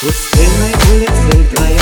Пустынной улицей вдвоем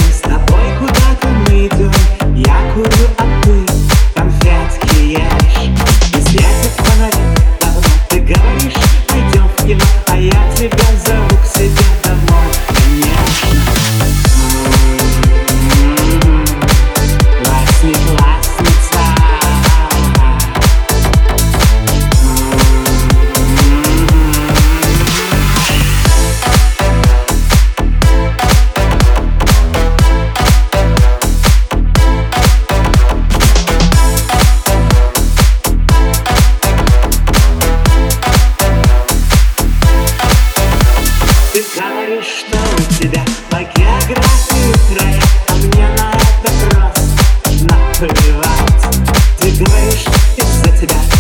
Ты говоришь из-за тебя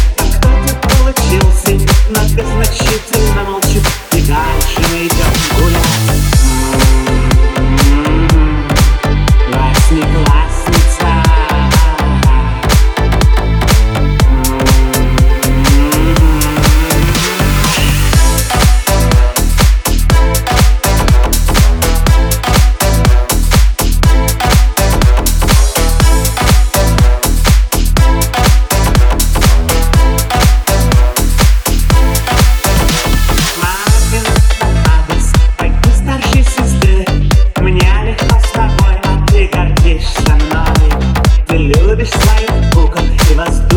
Присылает Богом и воздух